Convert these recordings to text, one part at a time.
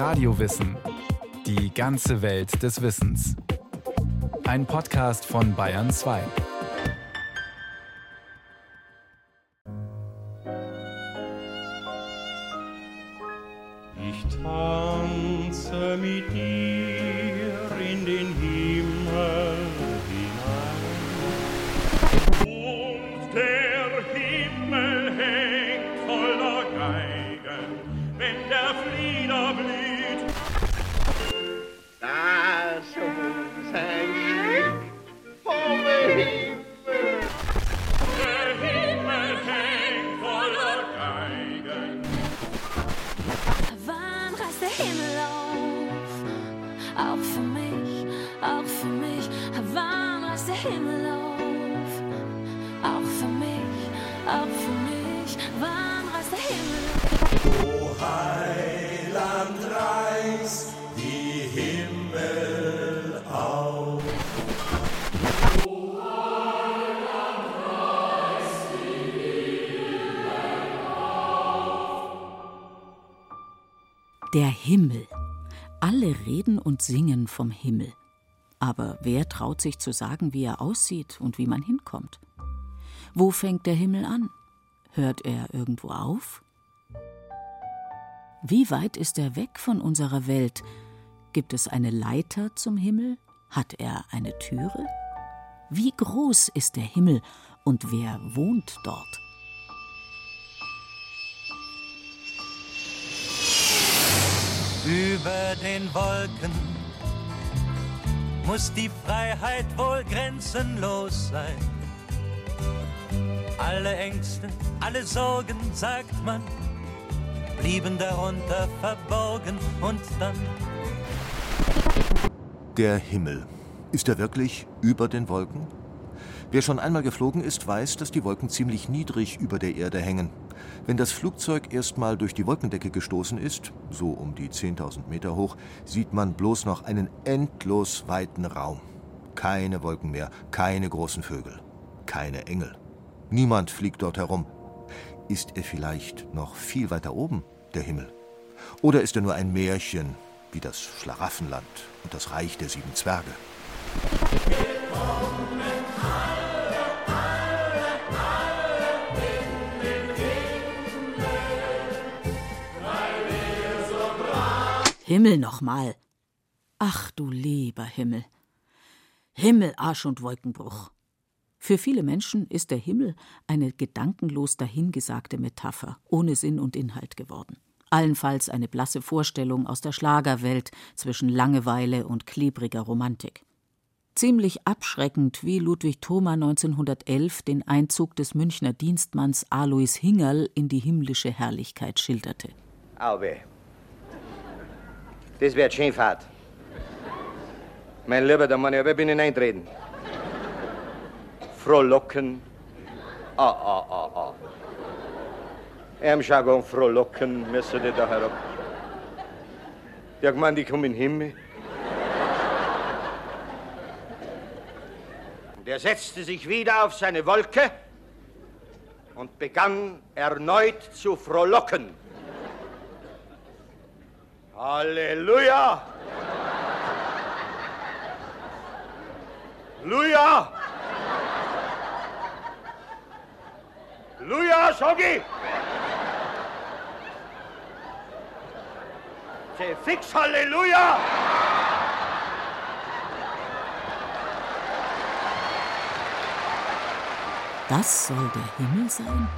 Radiowissen. Die ganze Welt des Wissens. Ein Podcast von Bayern 2. Auch für mich, auch für mich. Wann reißt der Himmel auf? Auch für mich, auch für mich. Wann reißt der Himmel auf? Der Himmel. Alle reden singen vom Himmel. Aber wer traut sich zu sagen, wie er aussieht und wie man hinkommt? Wo fängt der Himmel an? Hört er irgendwo auf? Wie weit ist er weg von unserer Welt? Gibt es eine Leiter zum Himmel? Hat er eine Türe? Wie groß ist der Himmel und wer wohnt dort? Über den Wolken muss die Freiheit wohl grenzenlos sein. Alle Ängste, alle Sorgen, sagt man, blieben darunter verborgen und dann Der Himmel. Ist er wirklich über den Wolken? Wer schon einmal geflogen ist, weiß, dass die Wolken ziemlich niedrig über der Erde hängen. Wenn das Flugzeug erstmal durch die Wolkendecke gestoßen ist, so um die 10.000 Meter hoch, sieht man bloß noch einen endlos weiten Raum. Keine Wolken mehr, keine großen Vögel, keine Engel. Niemand fliegt dort herum. Ist er vielleicht noch viel weiter oben, der Himmel? Oder ist er nur ein Märchen, wie das Schlaraffenland und das Reich der sieben Zwerge? Himmel nochmal. Ach du lieber Himmel. Himmel, Arsch und Wolkenbruch. Für viele Menschen ist der Himmel eine gedankenlos dahingesagte Metapher, ohne Sinn und Inhalt geworden. Allenfalls eine blasse Vorstellung aus der Schlagerwelt zwischen Langeweile und klebriger Romantik. Ziemlich abschreckend, wie Ludwig Thoma 1911 den Einzug des Münchner Dienstmanns Alois Hingerl in die himmlische Herrlichkeit schilderte. Auwe. Das wird schön fad. Mein Lieber, da muss ich aber binnen eintreten. Frohlocken. Ah, ah, ah, ah. Im Jargon frohlocken müssen die da herab. Der gemeint, ich komme in den Himmel. Und er setzte sich wieder auf seine Wolke und begann erneut zu frohlocken. Halleluja! Luja! Luja! Se fix Halleluja! Das soll der Himmel sein?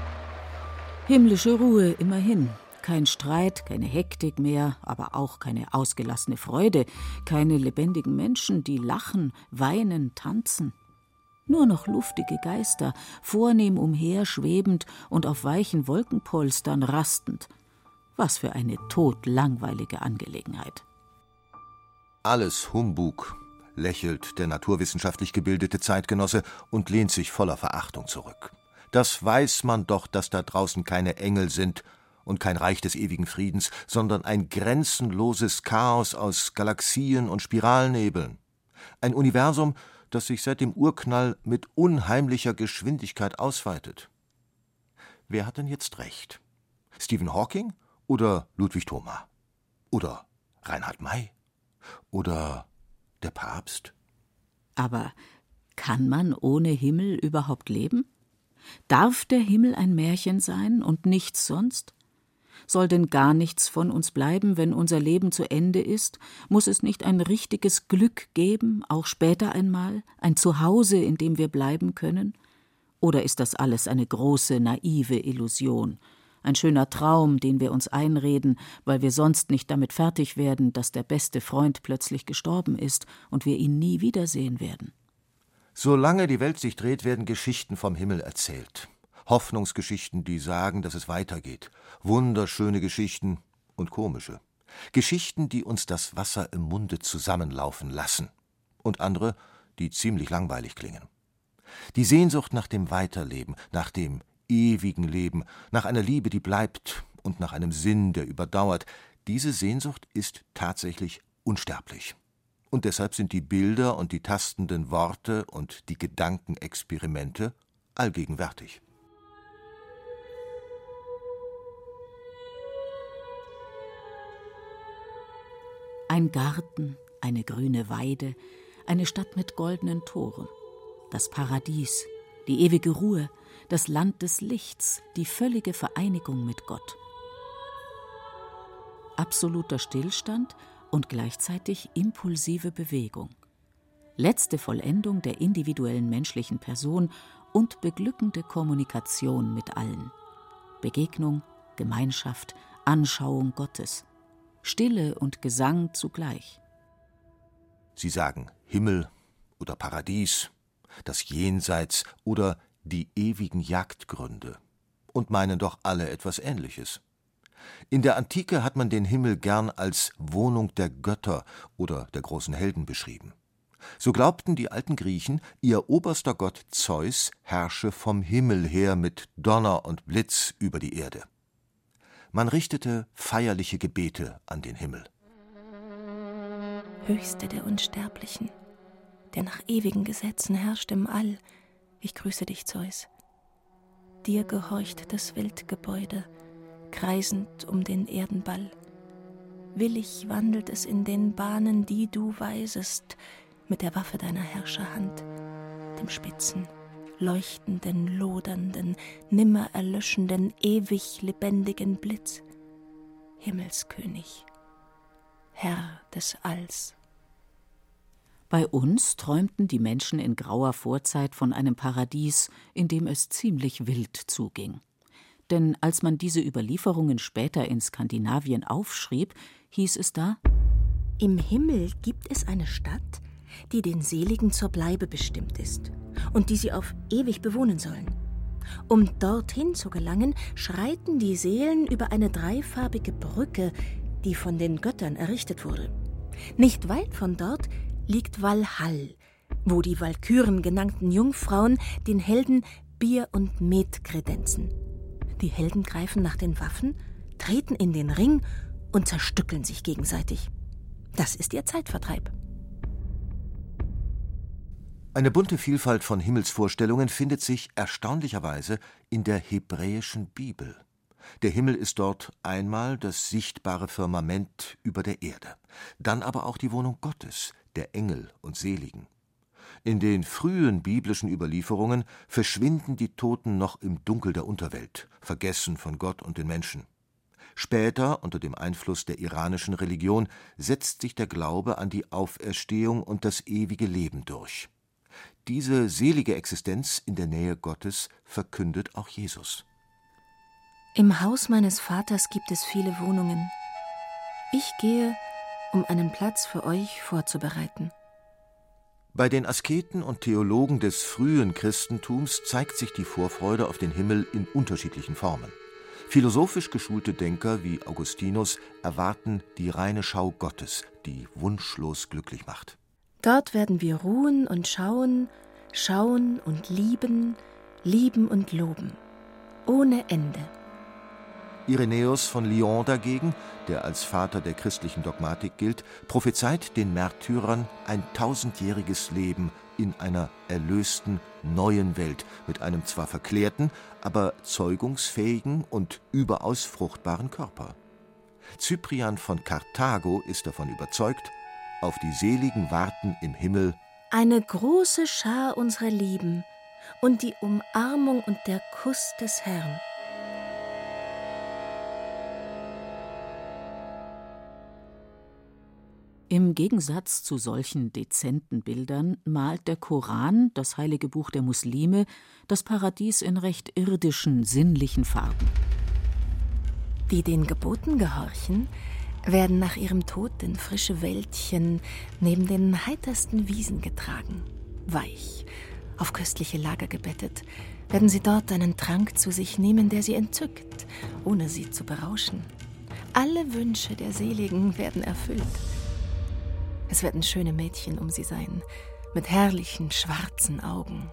Himmlische Ruhe immerhin. Kein Streit, keine Hektik mehr, aber auch keine ausgelassene Freude, keine lebendigen Menschen, die lachen, weinen, tanzen. Nur noch luftige Geister, vornehm umherschwebend und auf weichen Wolkenpolstern rastend. Was für eine todlangweilige Angelegenheit. Alles Humbug, lächelt der naturwissenschaftlich gebildete Zeitgenosse und lehnt sich voller Verachtung zurück. Das weiß man doch, dass da draußen keine Engel sind und kein Reich des ewigen Friedens, sondern ein grenzenloses Chaos aus Galaxien und Spiralnebeln. Ein Universum, das sich seit dem Urknall mit unheimlicher Geschwindigkeit ausweitet. Wer hat denn jetzt recht? Stephen Hawking oder Ludwig Thoma? Oder Reinhard May oder der Papst. Aber kann man ohne Himmel überhaupt leben? Darf der Himmel ein Märchen sein und nichts sonst? Soll denn gar nichts von uns bleiben, wenn unser Leben zu Ende ist? Muss es nicht ein richtiges Glück geben, auch später einmal, ein Zuhause, in dem wir bleiben können? Oder ist das alles eine große, naive Illusion, ein schöner Traum, den wir uns einreden, weil wir sonst nicht damit fertig werden, dass der beste Freund plötzlich gestorben ist und wir ihn nie wiedersehen werden? Solange die Welt sich dreht, werden Geschichten vom Himmel erzählt. Hoffnungsgeschichten, die sagen, dass es weitergeht. Wunderschöne Geschichten und komische. Geschichten, die uns das Wasser im Munde zusammenlaufen lassen. Und andere, die ziemlich langweilig klingen. Die Sehnsucht nach dem Weiterleben, nach dem ewigen Leben, nach einer Liebe, die bleibt und nach einem Sinn, der überdauert, diese Sehnsucht ist tatsächlich unsterblich und deshalb sind die Bilder und die tastenden Worte und die Gedankenexperimente allgegenwärtig. Ein Garten, eine grüne Weide, eine Stadt mit goldenen Toren, das Paradies, die ewige Ruhe, das Land des Lichts, die völlige Vereinigung mit Gott. Absoluter Stillstand und gleichzeitig impulsive Bewegung. Letzte Vollendung der individuellen menschlichen Person und beglückende Kommunikation mit allen. Begegnung, Gemeinschaft, Anschauung Gottes. Stille und Gesang zugleich. Sie sagen Himmel oder Paradies, das Jenseits oder die ewigen Jagdgründe und meinen doch alle etwas Ähnliches. In der Antike hat man den Himmel gern als Wohnung der Götter oder der großen Helden beschrieben. So glaubten die alten Griechen, ihr oberster Gott Zeus herrsche vom Himmel her mit Donner und Blitz über die Erde. Man richtete feierliche Gebete an den Himmel. Höchste der Unsterblichen, der nach ewigen Gesetzen herrscht im All, ich grüße dich, Zeus. Dir gehorcht das Weltgebäude, kreisend um den Erdenball. Willig wandelt es in den Bahnen, die du weisest, mit der Waffe deiner Herrscherhand, dem spitzen, leuchtenden, lodernden, nimmer erlöschenden, ewig lebendigen Blitz. Himmelskönig, Herr des Alls. Bei uns träumten die Menschen in grauer Vorzeit von einem Paradies, in dem es ziemlich wild zuging denn als man diese Überlieferungen später in Skandinavien aufschrieb, hieß es da Im Himmel gibt es eine Stadt, die den Seligen zur Bleibe bestimmt ist und die sie auf ewig bewohnen sollen. Um dorthin zu gelangen, schreiten die Seelen über eine dreifarbige Brücke, die von den Göttern errichtet wurde. Nicht weit von dort liegt Valhall, wo die Walküren genannten Jungfrauen den Helden Bier und Met kredenzen. Die Helden greifen nach den Waffen, treten in den Ring und zerstückeln sich gegenseitig. Das ist ihr Zeitvertreib. Eine bunte Vielfalt von Himmelsvorstellungen findet sich erstaunlicherweise in der hebräischen Bibel. Der Himmel ist dort einmal das sichtbare Firmament über der Erde, dann aber auch die Wohnung Gottes, der Engel und Seligen. In den frühen biblischen Überlieferungen verschwinden die Toten noch im Dunkel der Unterwelt, vergessen von Gott und den Menschen. Später, unter dem Einfluss der iranischen Religion, setzt sich der Glaube an die Auferstehung und das ewige Leben durch. Diese selige Existenz in der Nähe Gottes verkündet auch Jesus. Im Haus meines Vaters gibt es viele Wohnungen. Ich gehe, um einen Platz für euch vorzubereiten. Bei den Asketen und Theologen des frühen Christentums zeigt sich die Vorfreude auf den Himmel in unterschiedlichen Formen. Philosophisch geschulte Denker wie Augustinus erwarten die reine Schau Gottes, die wunschlos glücklich macht. Dort werden wir ruhen und schauen, schauen und lieben, lieben und loben. Ohne Ende. Irenäus von Lyon dagegen, der als Vater der christlichen Dogmatik gilt, prophezeit den Märtyrern ein tausendjähriges Leben in einer erlösten neuen Welt mit einem zwar verklärten, aber zeugungsfähigen und überaus fruchtbaren Körper. Cyprian von Karthago ist davon überzeugt, auf die Seligen warten im Himmel eine große Schar unserer Lieben und die Umarmung und der Kuss des Herrn. Im Gegensatz zu solchen dezenten Bildern malt der Koran, das heilige Buch der Muslime, das Paradies in recht irdischen, sinnlichen Farben. Die den Geboten gehorchen, werden nach ihrem Tod in frische Wäldchen neben den heitersten Wiesen getragen. Weich, auf köstliche Lager gebettet, werden sie dort einen Trank zu sich nehmen, der sie entzückt, ohne sie zu berauschen. Alle Wünsche der Seligen werden erfüllt. Es werden schöne Mädchen um sie sein, mit herrlichen schwarzen Augen.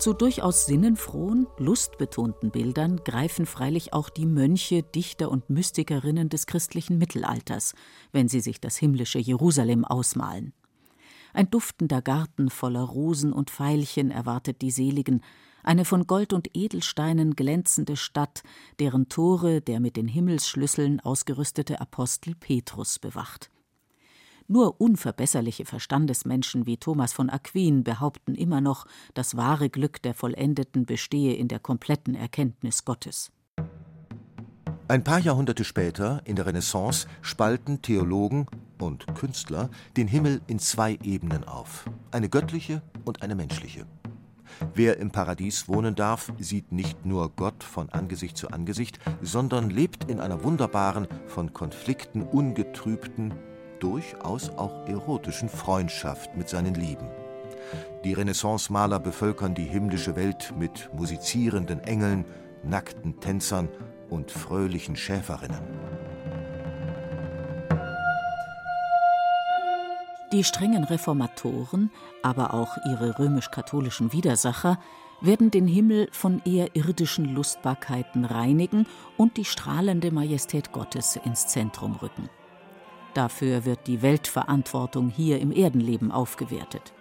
Zu durchaus sinnenfrohen, lustbetonten Bildern greifen freilich auch die Mönche, Dichter und Mystikerinnen des christlichen Mittelalters, wenn sie sich das himmlische Jerusalem ausmalen. Ein duftender Garten voller Rosen und Veilchen erwartet die Seligen, eine von Gold und Edelsteinen glänzende Stadt, deren Tore der mit den Himmelsschlüsseln ausgerüstete Apostel Petrus bewacht. Nur unverbesserliche Verstandesmenschen wie Thomas von Aquin behaupten immer noch, das wahre Glück der Vollendeten bestehe in der kompletten Erkenntnis Gottes. Ein paar Jahrhunderte später, in der Renaissance, spalten Theologen und Künstler den Himmel in zwei Ebenen auf, eine göttliche und eine menschliche. Wer im Paradies wohnen darf, sieht nicht nur Gott von Angesicht zu Angesicht, sondern lebt in einer wunderbaren, von Konflikten ungetrübten, durchaus auch erotischen Freundschaft mit seinen Lieben. Die Renaissance-Maler bevölkern die himmlische Welt mit musizierenden Engeln, nackten Tänzern und fröhlichen Schäferinnen. Die strengen Reformatoren, aber auch ihre römisch-katholischen Widersacher werden den Himmel von eher irdischen Lustbarkeiten reinigen und die strahlende Majestät Gottes ins Zentrum rücken. Dafür wird die Weltverantwortung hier im Erdenleben aufgewertet.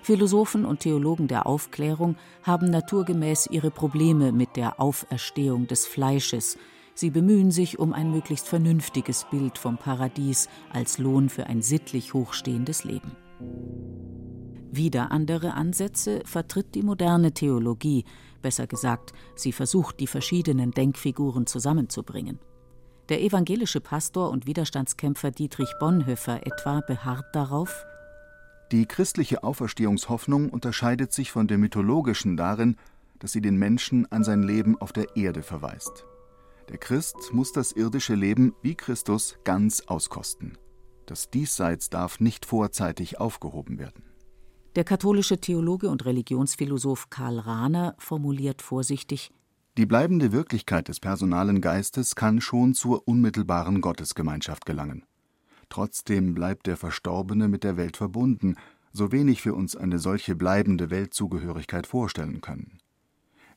Philosophen und Theologen der Aufklärung haben naturgemäß ihre Probleme mit der Auferstehung des Fleisches, Sie bemühen sich um ein möglichst vernünftiges Bild vom Paradies als Lohn für ein sittlich hochstehendes Leben. Wieder andere Ansätze vertritt die moderne Theologie, besser gesagt, sie versucht, die verschiedenen Denkfiguren zusammenzubringen. Der evangelische Pastor und Widerstandskämpfer Dietrich Bonhoeffer etwa beharrt darauf, die christliche Auferstehungshoffnung unterscheidet sich von der mythologischen darin, dass sie den Menschen an sein Leben auf der Erde verweist. Der Christ muss das irdische Leben wie Christus ganz auskosten. Das Diesseits darf nicht vorzeitig aufgehoben werden. Der katholische Theologe und Religionsphilosoph Karl Rahner formuliert vorsichtig Die bleibende Wirklichkeit des personalen Geistes kann schon zur unmittelbaren Gottesgemeinschaft gelangen. Trotzdem bleibt der Verstorbene mit der Welt verbunden, so wenig wir uns eine solche bleibende Weltzugehörigkeit vorstellen können.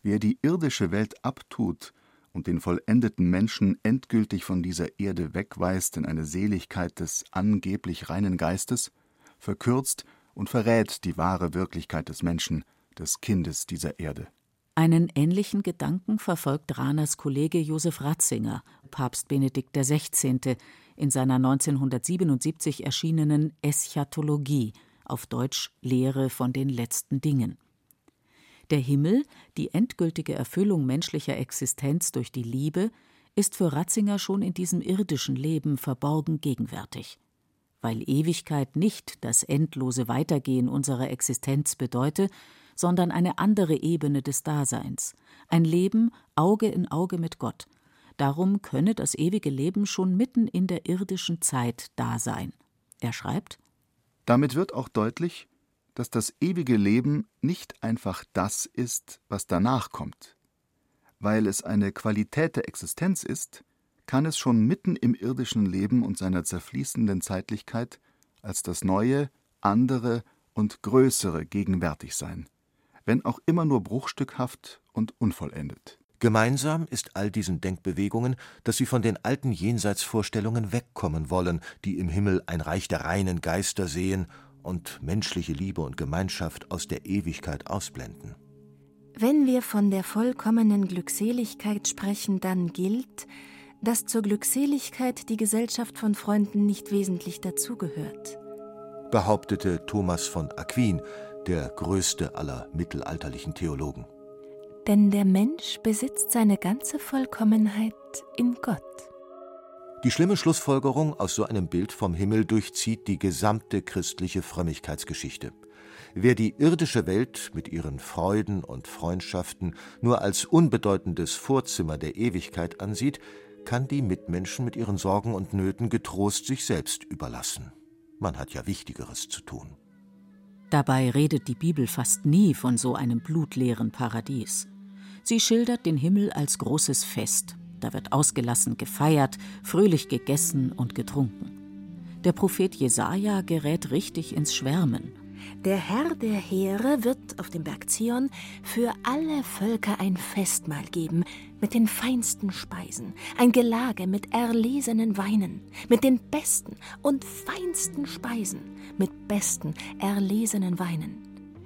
Wer die irdische Welt abtut, und den vollendeten Menschen endgültig von dieser Erde wegweist in eine Seligkeit des angeblich reinen Geistes, verkürzt und verrät die wahre Wirklichkeit des Menschen, des Kindes dieser Erde. Einen ähnlichen Gedanken verfolgt Rahners Kollege Josef Ratzinger, Papst Benedikt XVI., in seiner 1977 erschienenen Eschatologie, auf Deutsch Lehre von den letzten Dingen. Der Himmel, die endgültige Erfüllung menschlicher Existenz durch die Liebe, ist für Ratzinger schon in diesem irdischen Leben verborgen gegenwärtig. Weil Ewigkeit nicht das endlose Weitergehen unserer Existenz bedeute, sondern eine andere Ebene des Daseins, ein Leben Auge in Auge mit Gott. Darum könne das ewige Leben schon mitten in der irdischen Zeit da sein. Er schreibt Damit wird auch deutlich, dass das ewige Leben nicht einfach das ist, was danach kommt. Weil es eine Qualität der Existenz ist, kann es schon mitten im irdischen Leben und seiner zerfließenden Zeitlichkeit als das Neue, andere und Größere gegenwärtig sein, wenn auch immer nur bruchstückhaft und unvollendet. Gemeinsam ist all diesen Denkbewegungen, dass sie von den alten Jenseitsvorstellungen wegkommen wollen, die im Himmel ein Reich der reinen Geister sehen und menschliche Liebe und Gemeinschaft aus der Ewigkeit ausblenden. Wenn wir von der vollkommenen Glückseligkeit sprechen, dann gilt, dass zur Glückseligkeit die Gesellschaft von Freunden nicht wesentlich dazugehört. Behauptete Thomas von Aquin, der größte aller mittelalterlichen Theologen. Denn der Mensch besitzt seine ganze Vollkommenheit in Gott. Die schlimme Schlussfolgerung aus so einem Bild vom Himmel durchzieht die gesamte christliche Frömmigkeitsgeschichte. Wer die irdische Welt mit ihren Freuden und Freundschaften nur als unbedeutendes Vorzimmer der Ewigkeit ansieht, kann die Mitmenschen mit ihren Sorgen und Nöten getrost sich selbst überlassen. Man hat ja Wichtigeres zu tun. Dabei redet die Bibel fast nie von so einem blutleeren Paradies. Sie schildert den Himmel als großes Fest. Da wird ausgelassen gefeiert, fröhlich gegessen und getrunken. Der Prophet Jesaja gerät richtig ins Schwärmen. Der Herr der Heere wird auf dem Berg Zion für alle Völker ein Festmahl geben mit den feinsten Speisen, ein Gelage mit erlesenen Weinen, mit den besten und feinsten Speisen, mit besten erlesenen Weinen.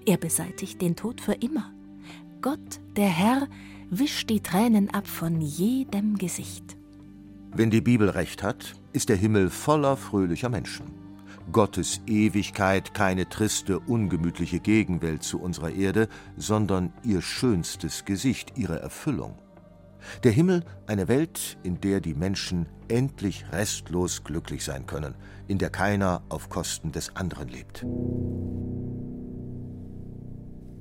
Er beseitigt den Tod für immer. Gott, der Herr, wischt die Tränen ab von jedem Gesicht. Wenn die Bibel recht hat, ist der Himmel voller fröhlicher Menschen. Gottes Ewigkeit keine triste, ungemütliche Gegenwelt zu unserer Erde, sondern ihr schönstes Gesicht, ihre Erfüllung. Der Himmel eine Welt, in der die Menschen endlich restlos glücklich sein können, in der keiner auf Kosten des anderen lebt.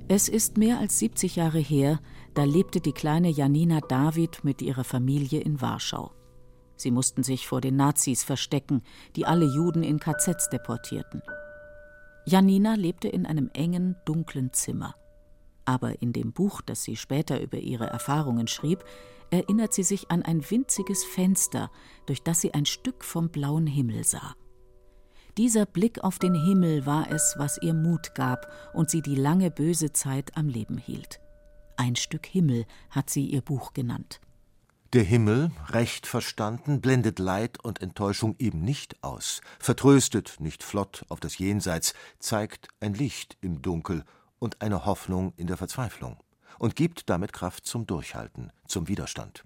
Es ist mehr als 70 Jahre her, da lebte die kleine Janina David mit ihrer Familie in Warschau. Sie mussten sich vor den Nazis verstecken, die alle Juden in KZs deportierten. Janina lebte in einem engen, dunklen Zimmer. Aber in dem Buch, das sie später über ihre Erfahrungen schrieb, erinnert sie sich an ein winziges Fenster, durch das sie ein Stück vom blauen Himmel sah. Dieser Blick auf den Himmel war es, was ihr Mut gab und sie die lange böse Zeit am Leben hielt. Ein Stück Himmel hat sie ihr Buch genannt. Der Himmel, recht verstanden, blendet Leid und Enttäuschung eben nicht aus, vertröstet nicht flott auf das Jenseits, zeigt ein Licht im Dunkel und eine Hoffnung in der Verzweiflung und gibt damit Kraft zum Durchhalten, zum Widerstand.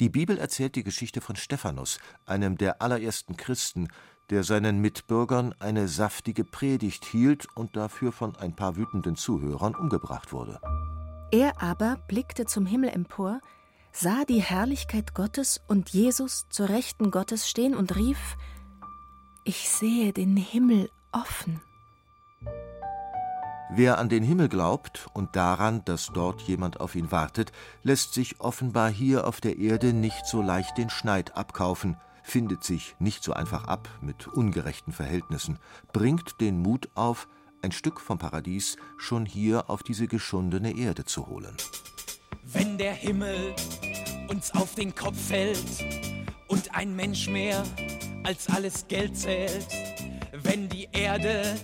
Die Bibel erzählt die Geschichte von Stephanus, einem der allerersten Christen, der seinen Mitbürgern eine saftige Predigt hielt und dafür von ein paar wütenden Zuhörern umgebracht wurde. Er aber blickte zum Himmel empor, sah die Herrlichkeit Gottes und Jesus zur Rechten Gottes stehen und rief Ich sehe den Himmel offen. Wer an den Himmel glaubt und daran, dass dort jemand auf ihn wartet, lässt sich offenbar hier auf der Erde nicht so leicht den Schneid abkaufen, findet sich nicht so einfach ab mit ungerechten Verhältnissen, bringt den Mut auf, ein Stück vom Paradies schon hier auf diese geschundene Erde zu holen. Wenn der Himmel uns auf den Kopf fällt und ein Mensch mehr als alles Geld zählt, wenn die Erde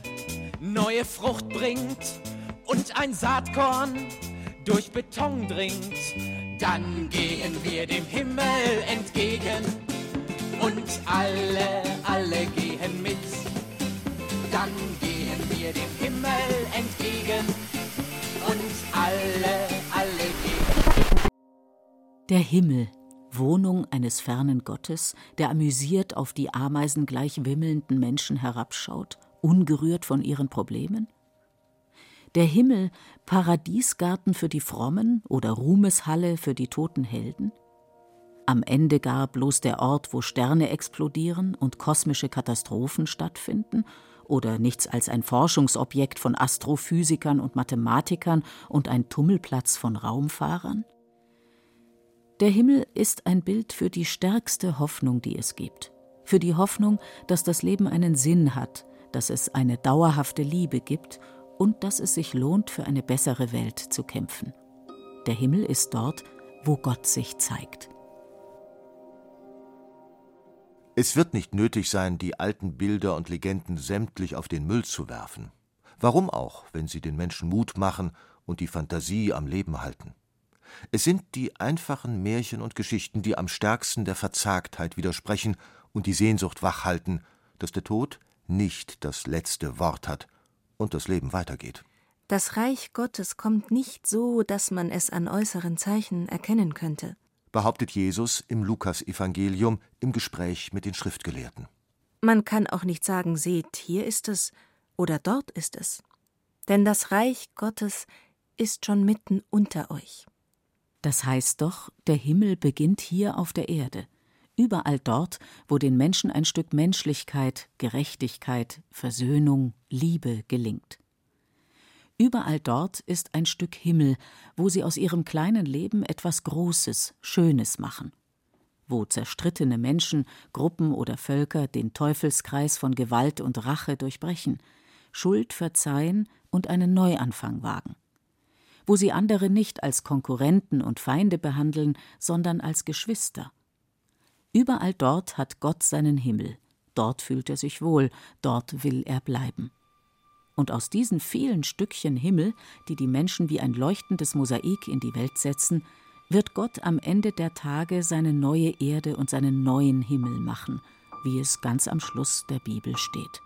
neue Frucht bringt und ein Saatkorn durch Beton dringt, dann gehen wir dem Himmel entgegen und alle, alle gehen mit. Dann gehen dem Himmel entgegen und alle, alle gehen. Der Himmel, Wohnung eines fernen Gottes, der amüsiert auf die ameisengleich wimmelnden Menschen herabschaut ungerührt von ihren Problemen? Der Himmel Paradiesgarten für die Frommen oder Ruhmeshalle für die toten Helden? Am Ende gar bloß der Ort, wo Sterne explodieren und kosmische Katastrophen stattfinden? Oder nichts als ein Forschungsobjekt von Astrophysikern und Mathematikern und ein Tummelplatz von Raumfahrern? Der Himmel ist ein Bild für die stärkste Hoffnung, die es gibt. Für die Hoffnung, dass das Leben einen Sinn hat, dass es eine dauerhafte Liebe gibt und dass es sich lohnt, für eine bessere Welt zu kämpfen. Der Himmel ist dort, wo Gott sich zeigt. Es wird nicht nötig sein, die alten Bilder und Legenden sämtlich auf den Müll zu werfen. Warum auch, wenn sie den Menschen Mut machen und die Fantasie am Leben halten? Es sind die einfachen Märchen und Geschichten, die am stärksten der Verzagtheit widersprechen und die Sehnsucht wachhalten, dass der Tod nicht das letzte Wort hat und das Leben weitergeht. Das Reich Gottes kommt nicht so, dass man es an äußeren Zeichen erkennen könnte, behauptet Jesus im Lukasevangelium im Gespräch mit den Schriftgelehrten. Man kann auch nicht sagen, seht, hier ist es oder dort ist es. Denn das Reich Gottes ist schon mitten unter euch. Das heißt doch, der Himmel beginnt hier auf der Erde, überall dort, wo den Menschen ein Stück Menschlichkeit, Gerechtigkeit, Versöhnung, Liebe gelingt. Überall dort ist ein Stück Himmel, wo sie aus ihrem kleinen Leben etwas Großes, Schönes machen. Wo zerstrittene Menschen, Gruppen oder Völker den Teufelskreis von Gewalt und Rache durchbrechen, Schuld verzeihen und einen Neuanfang wagen. Wo sie andere nicht als Konkurrenten und Feinde behandeln, sondern als Geschwister. Überall dort hat Gott seinen Himmel, dort fühlt er sich wohl, dort will er bleiben. Und aus diesen vielen Stückchen Himmel, die die Menschen wie ein leuchtendes Mosaik in die Welt setzen, wird Gott am Ende der Tage seine neue Erde und seinen neuen Himmel machen, wie es ganz am Schluss der Bibel steht.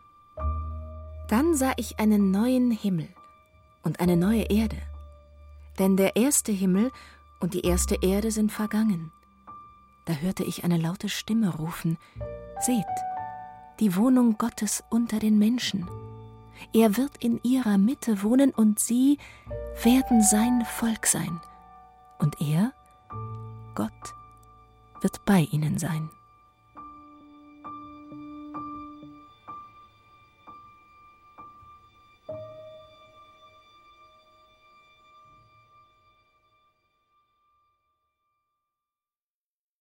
Dann sah ich einen neuen Himmel und eine neue Erde. Denn der erste Himmel und die erste Erde sind vergangen. Da hörte ich eine laute Stimme rufen, Seht, die Wohnung Gottes unter den Menschen. Er wird in ihrer Mitte wohnen und sie werden sein Volk sein. Und er, Gott, wird bei ihnen sein.